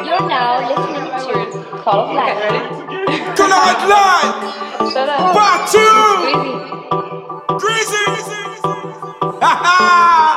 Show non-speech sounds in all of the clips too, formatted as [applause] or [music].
You're now listening to Call of Life. Okay, to the hotline! Shut up. Part two! Greasy. Greasy! [laughs] Ha ha!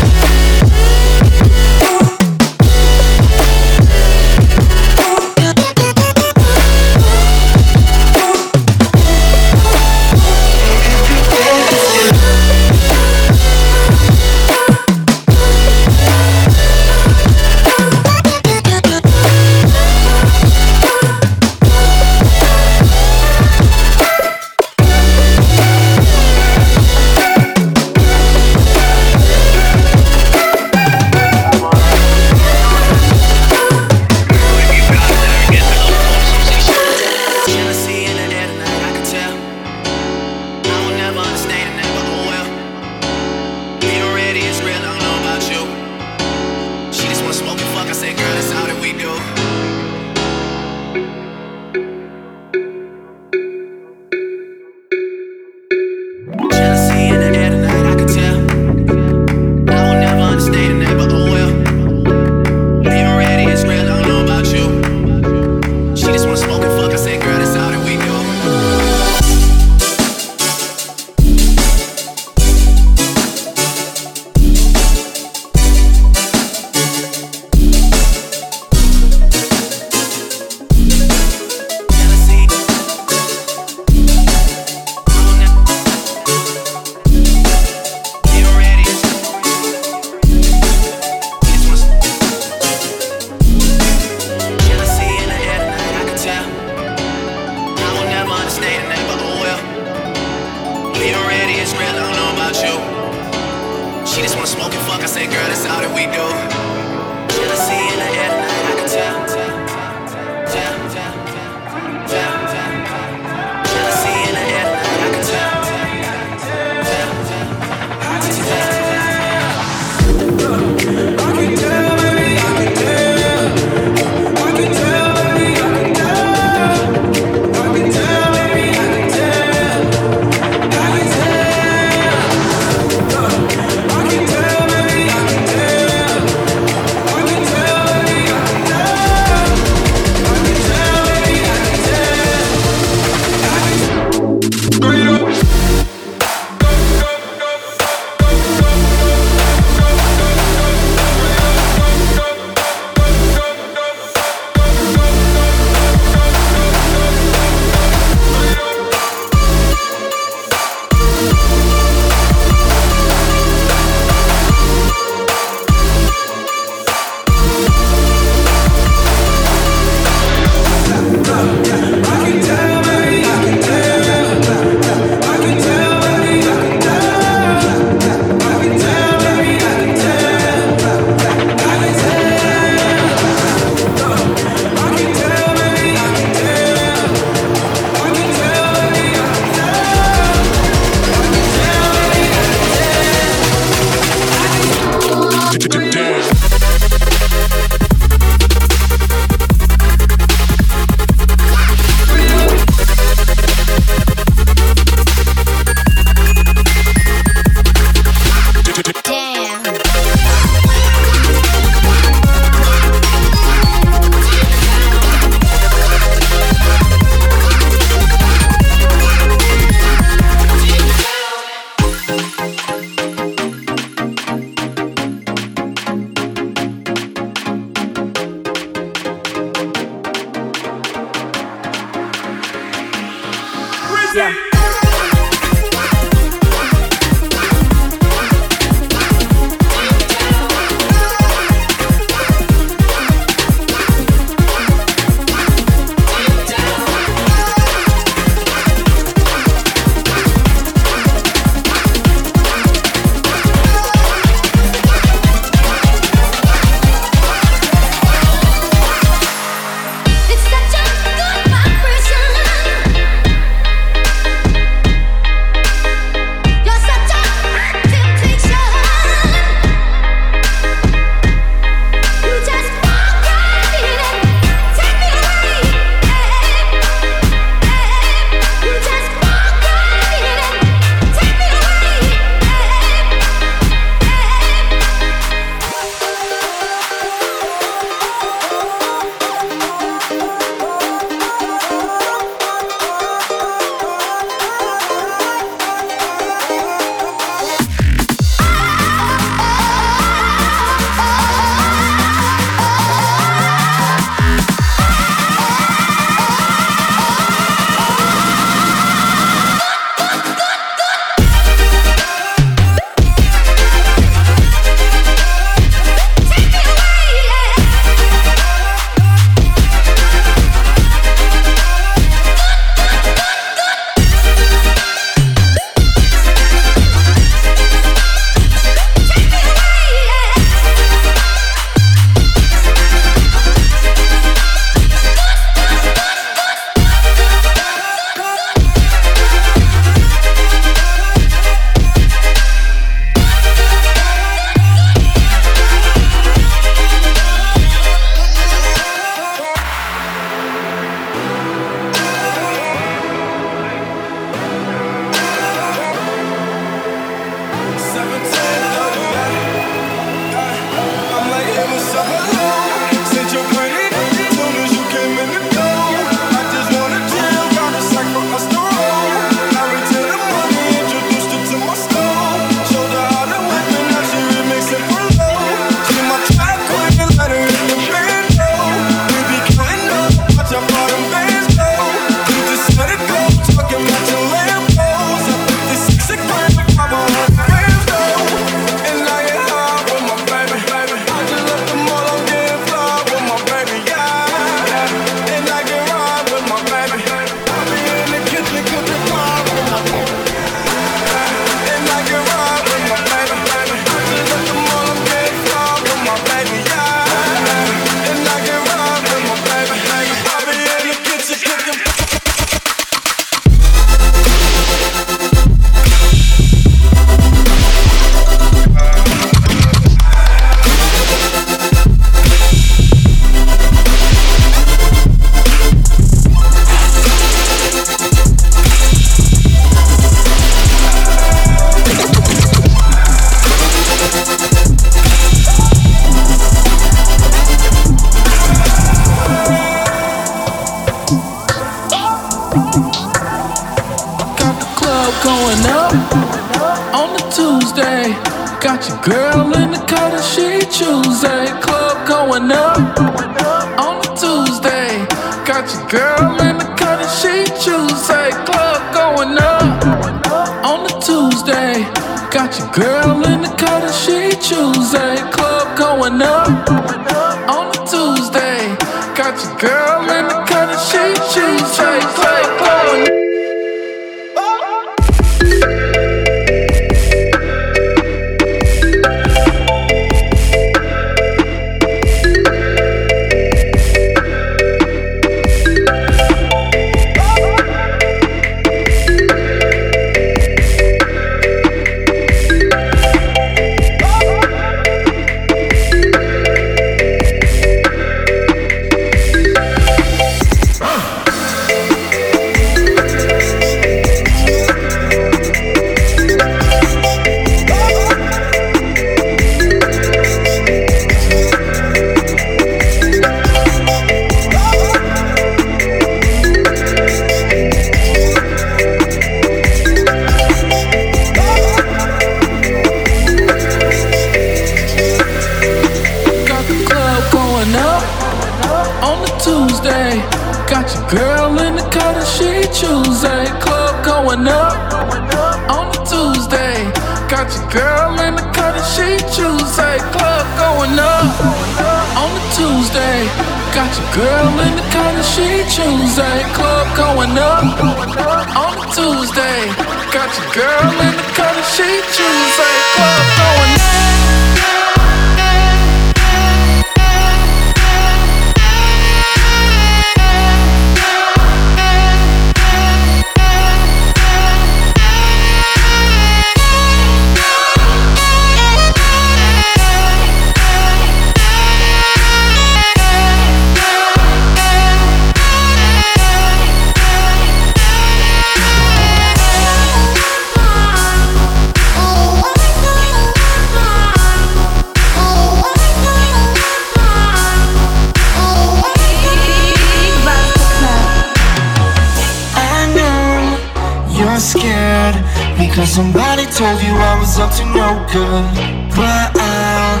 Somebody told you I was up to no good, but I'll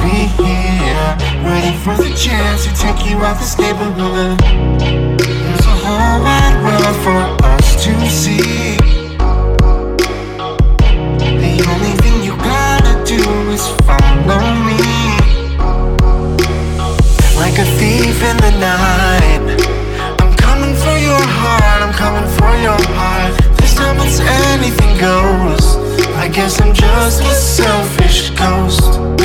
be here waiting for the chance to take you out this neighborhood. There's a whole wide world for us to see. The only thing you gotta do is follow me. Like a thief in the night, I'm coming for your heart. I'm coming for your. It's anything goes. I guess I'm just a selfish ghost.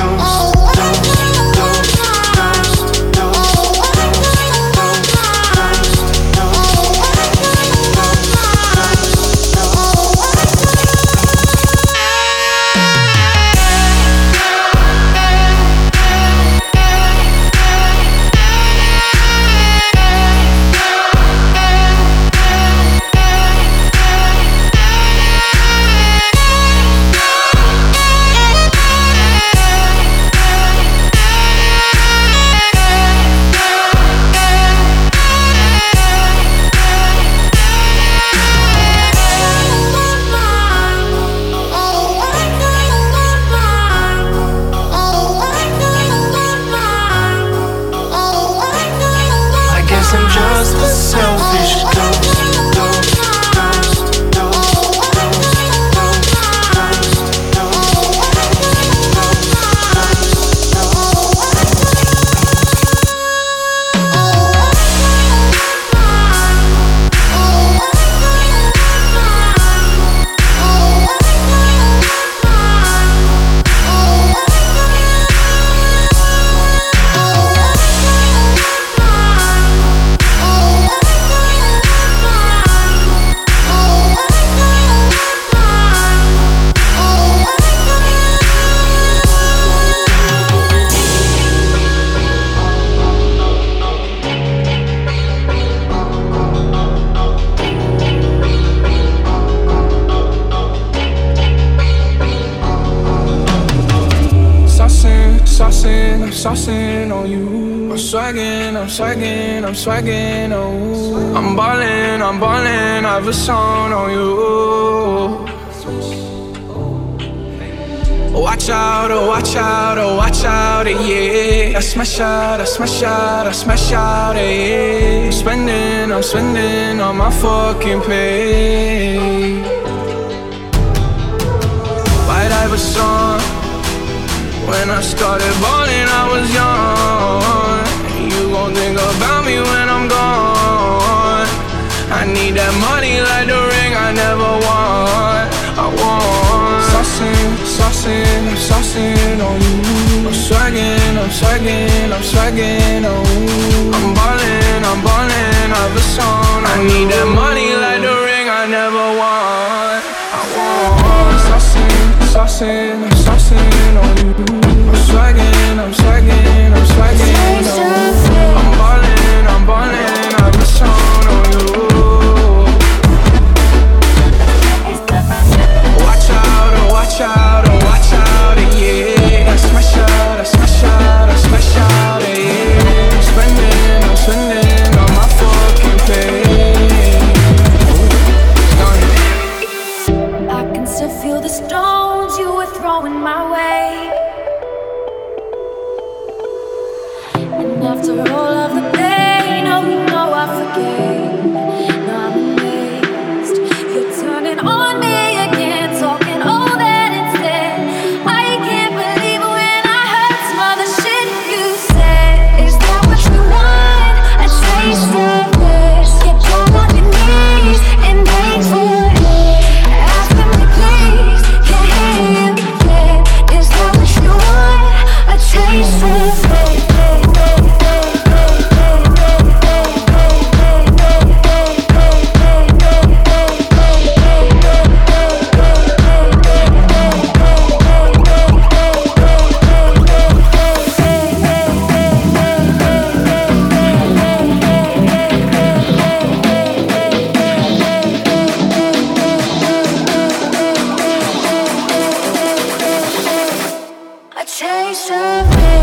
swaggin', I'm swaggin', oh. I'm ballin', I'm ballin', I've a song on you. Watch out, oh watch out, oh watch out, eh, yeah. I smash out, I smash out, I smash out, eh, yeah. I'm I'm spendin' on my fucking pay. I had a song? When I started ballin', I was young. I need that money like the ring I never want. I want. Saucing, saucing, I'm saucing on you. I'm swagging, I'm swagging, I'm swagging on you. I'm ballin', I'm ballin', I've a song. I need that money like the ring I never want. I want. Saucing, saucing. chase of it.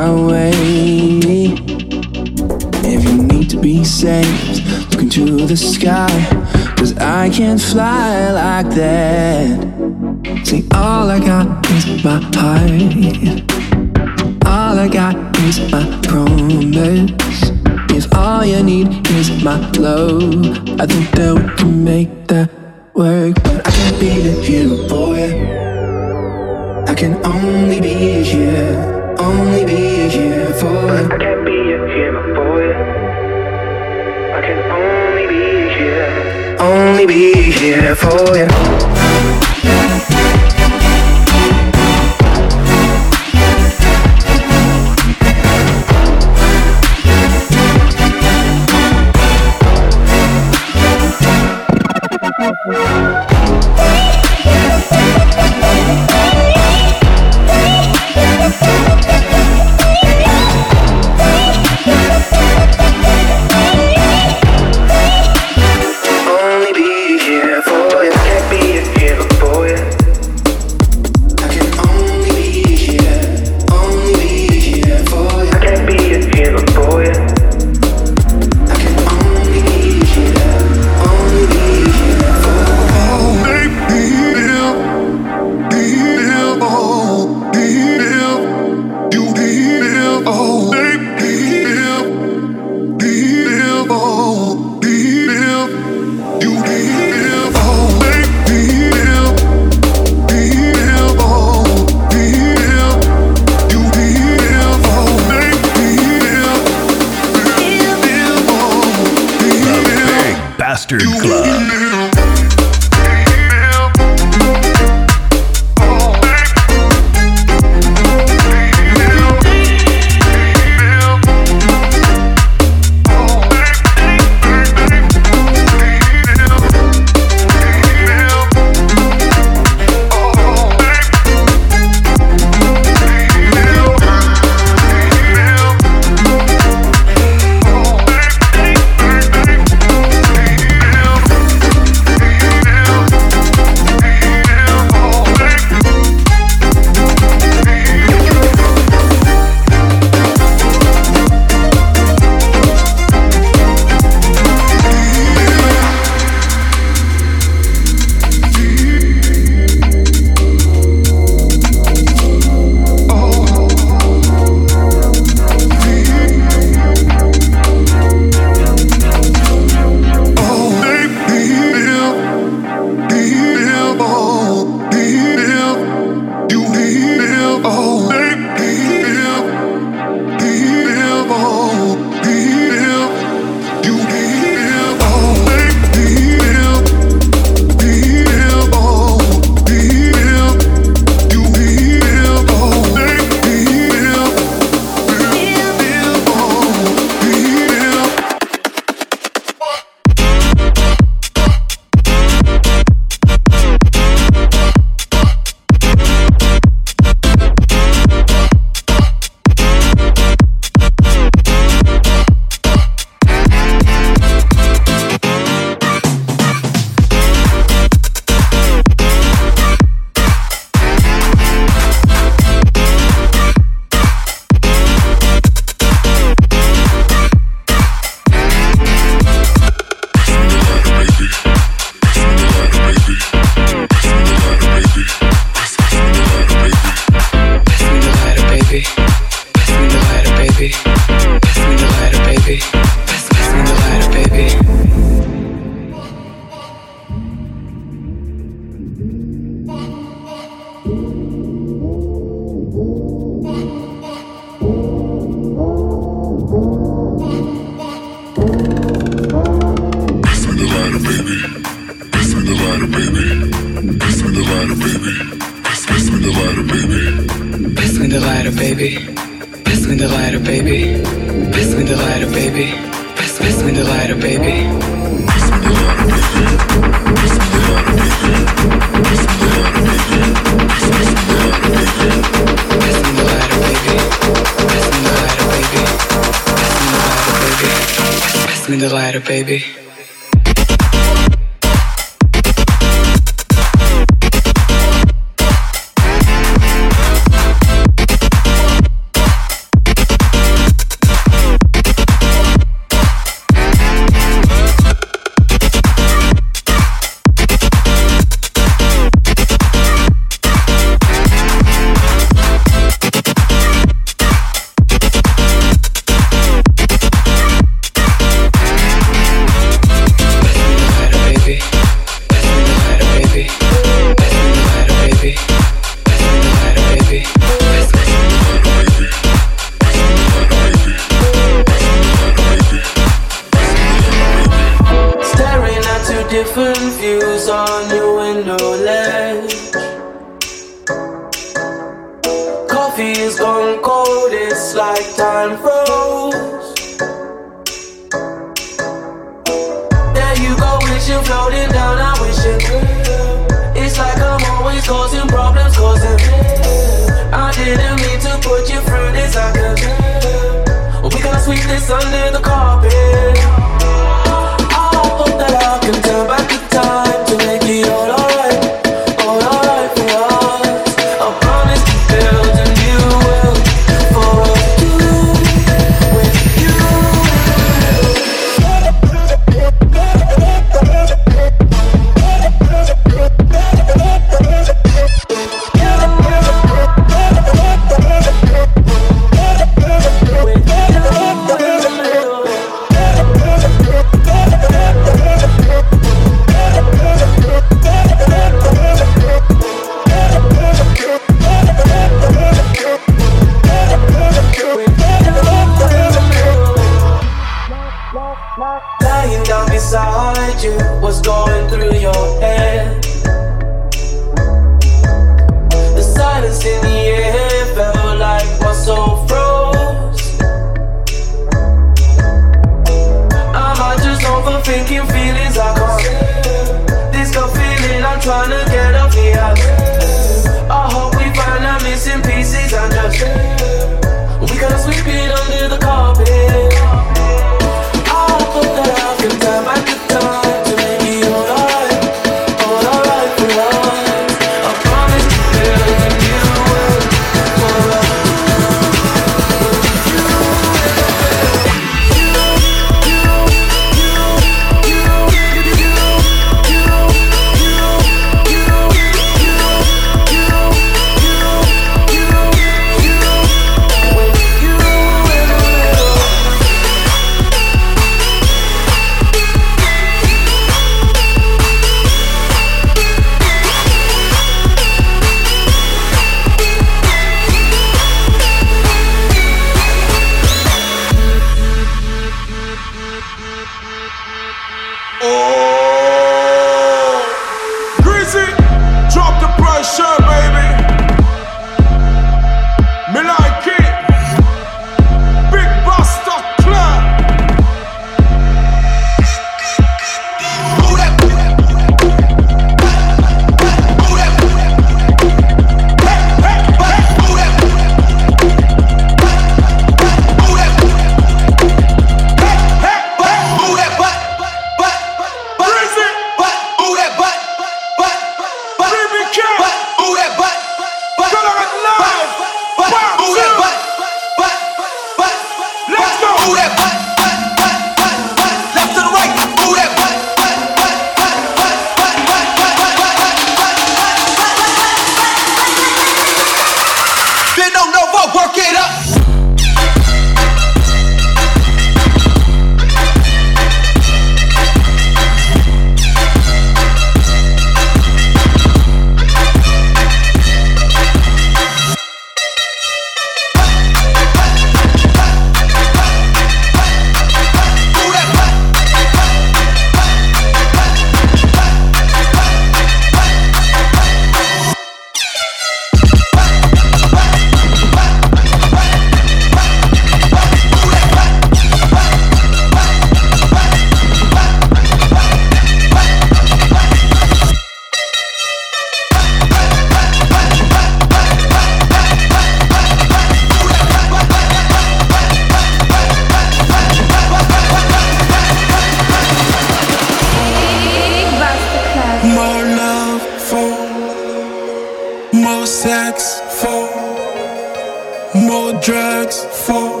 the drugs for?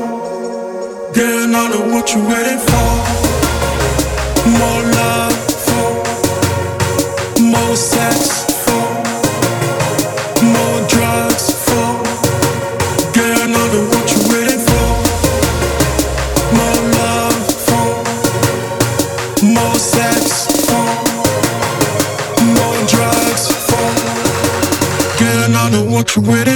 Getting all of what you're waiting for. More love for. More sex for. More drugs for. Getting all of what you're waiting for. More love for. More sex for. More drugs for. Getting all of what you're waiting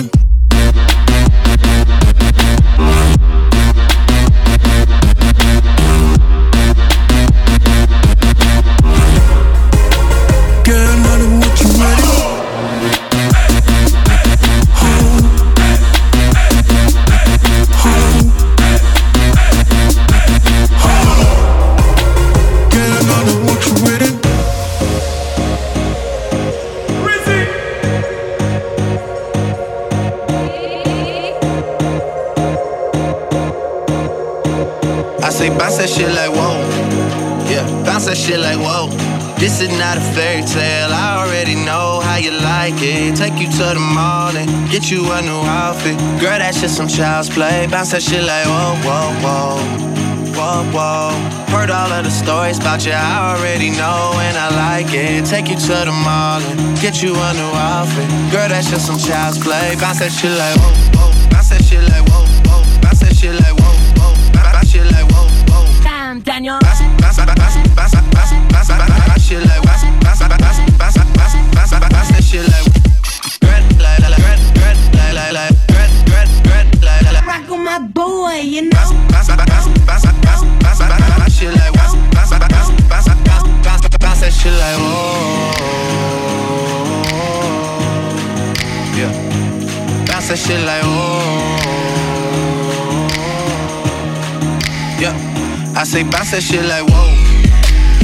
play. Bounce that shit like whoa, whoa, whoa. Whoa, whoa. Heard all of the stories about you, I already know, and I like it. Take you to the mall and get you a new outfit. Girl, that's just some child's play. Bounce that shit like whoa, say bounce that shit like whoa.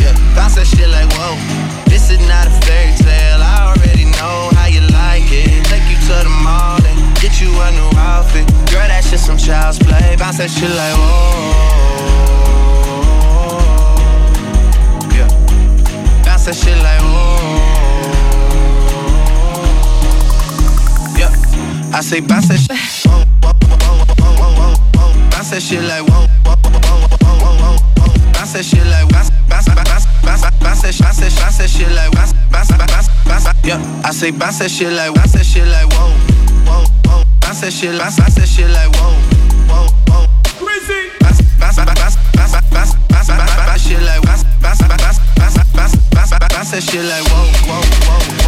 Yeah, bounce that shit like whoa. This is not a fairy tale. I already know how you like it. Take you to the mall and get you a new outfit. Girl, that's just some child's play. Bounce that shit like whoa. Yeah, bounce that shit like whoa. Yeah, I say bounce that shit. Whoa, whoa, whoa, whoa, whoa, whoa, whoa. Bounce that shit like whoa, that shit like bounce, bounce, bounce, bounce, bounce that, bounce that, bounce that shit like bounce, bounce, bounce, bounce. Yeah, I say bounce that shit like bounce that shit like whoa, whoa, whoa. Bounce that shit, bounce, bounce that shit like whoa, whoa, whoa. Crazy. Bounce, bounce, bounce, bounce, bounce, bounce, bounce, bounce, shit like bounce, bounce, bounce, bounce, bounce, bounce, bounce that shit like whoa, whoa, whoa.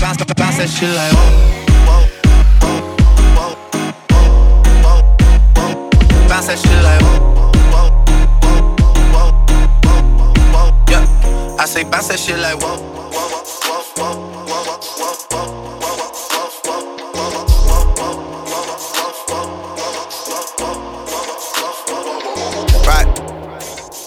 Bounce, bounce, bounce, that shit like whoa, whoa, whoa, whoa, whoa, whoa. Bounce that shit like whoa, whoa, whoa, whoa, whoa. Yeah, I say bounce that shit like whoa, whoa, whoa,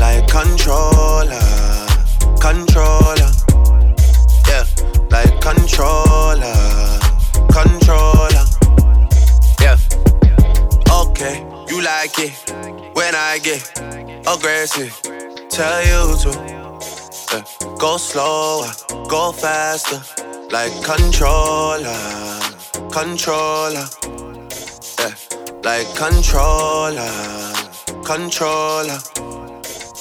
like controller, controller. Yeah, like controller, controller. Yeah. Okay, you like it when I get aggressive. Tell you to yeah. go slower, go faster, like controller, controller. Yeah, like controller, controller.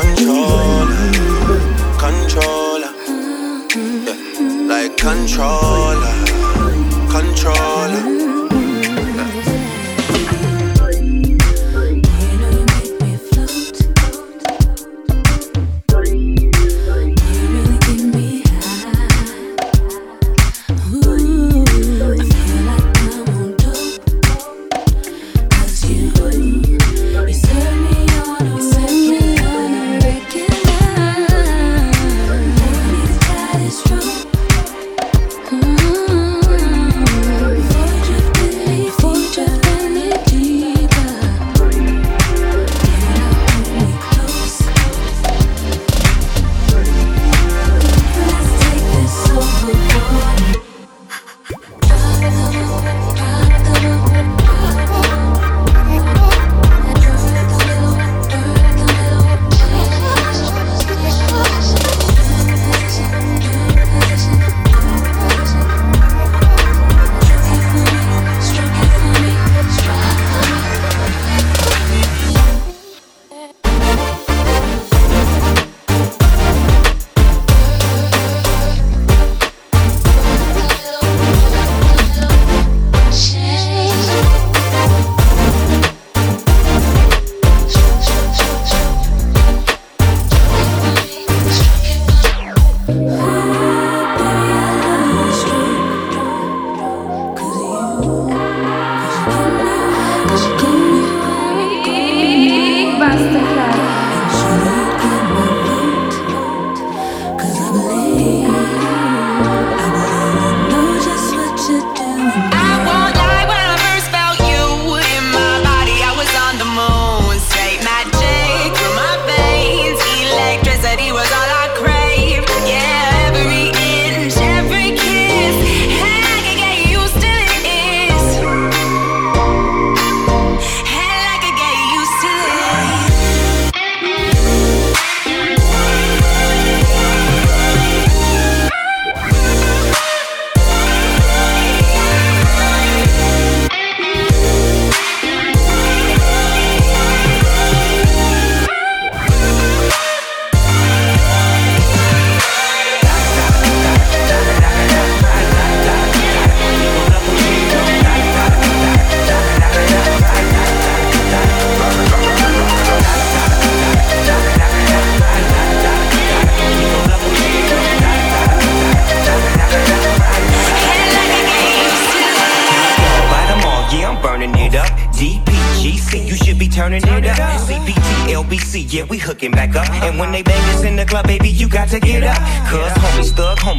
Controller. Controller. Yeah. Like controller. Controller.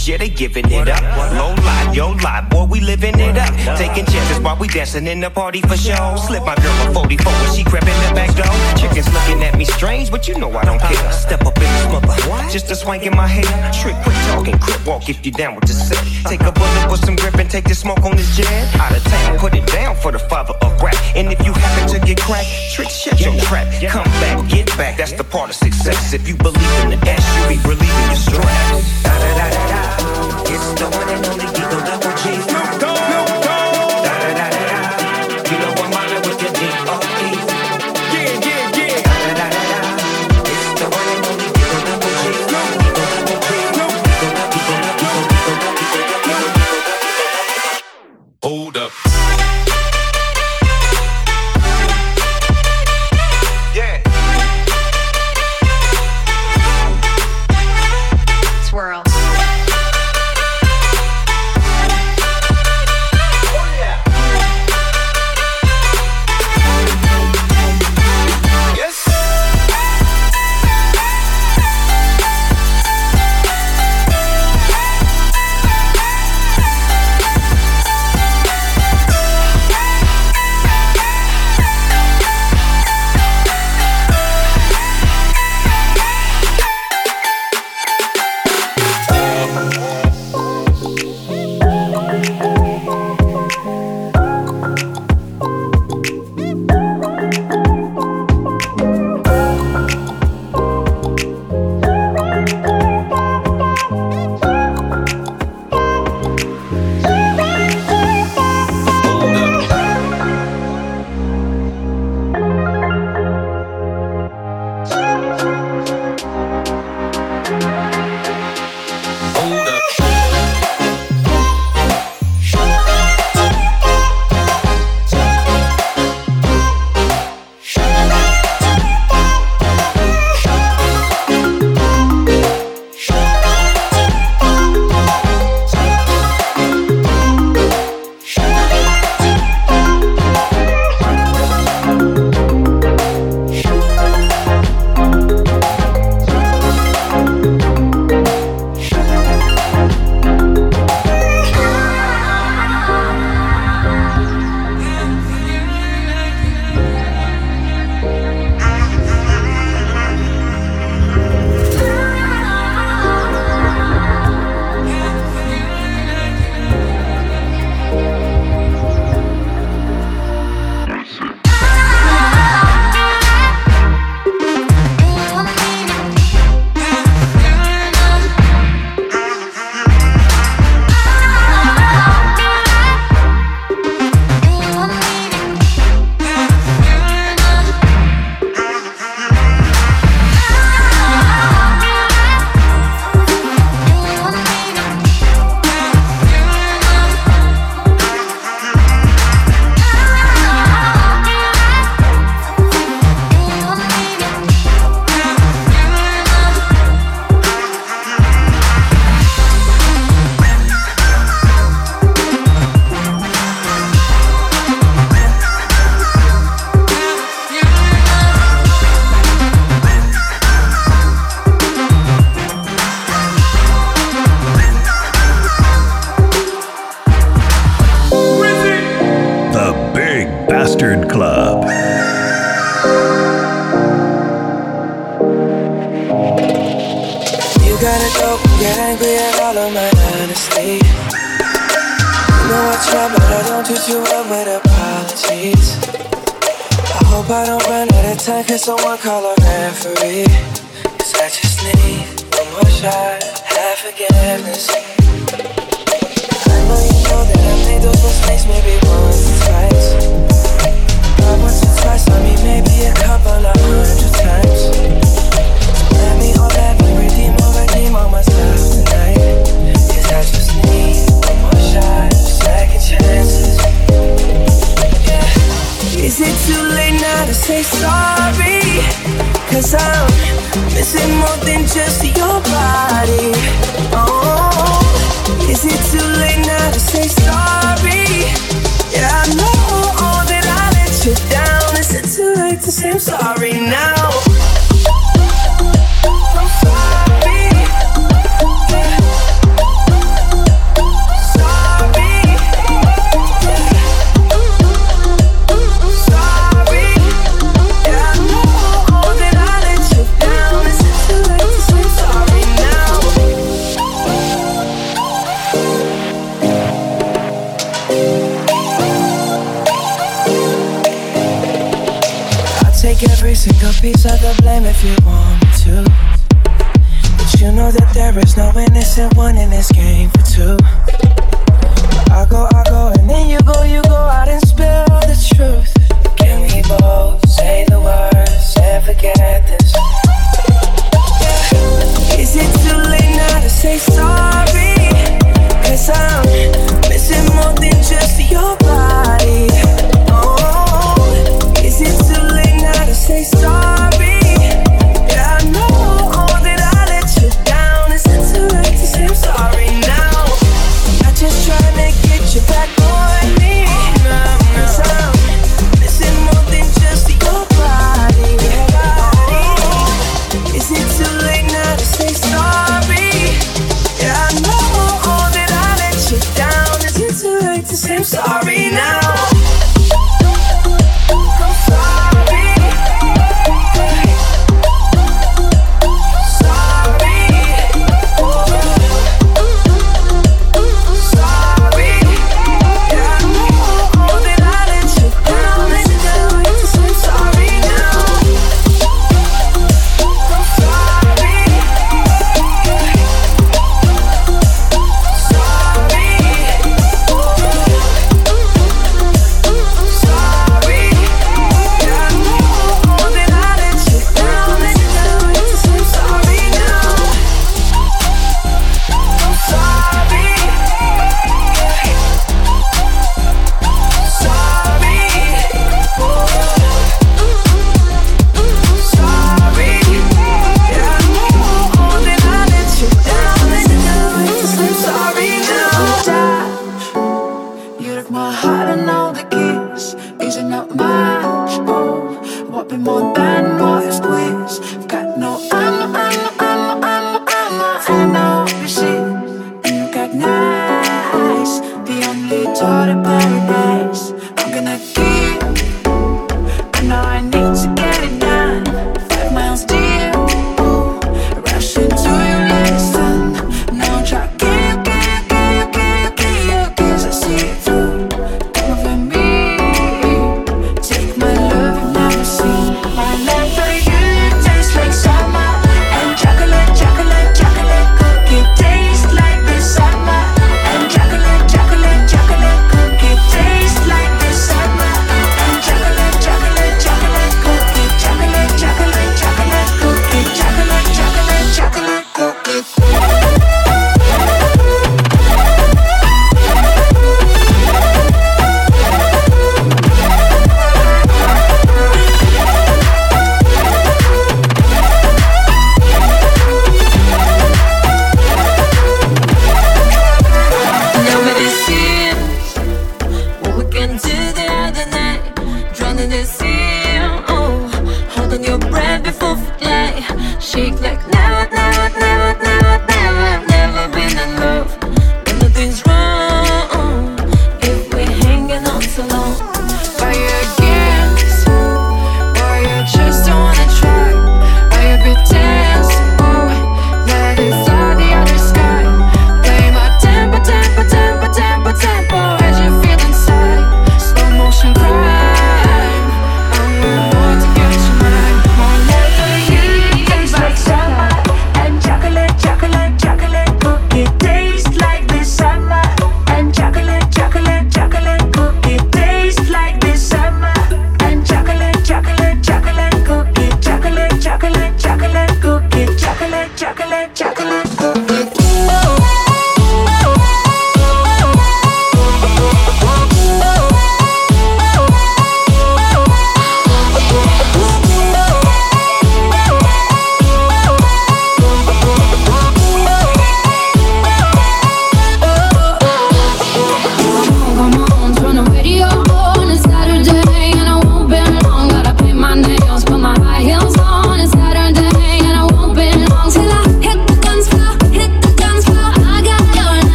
Homies, yeah, they giving it up. Low lie, yo lie, boy, we living it up. Taking chances while we dancing in the party for show. Slip my girl a 44 when she crept in the back door. Chickens looking at me strange, but you know I don't care. Step up in this mother, just a swank in my hair. Trick, quick talking, crip walk if you down with the set. Take a bullet with some grip and take the smoke on this jet. Out of town, put it down for the father of rap. And if you happen to get cracked, trick, shut your trap. Come back, get back, that's the part of success. If you believe in the S, you'll be relieving your stress. It's the one and only Eagle Double G.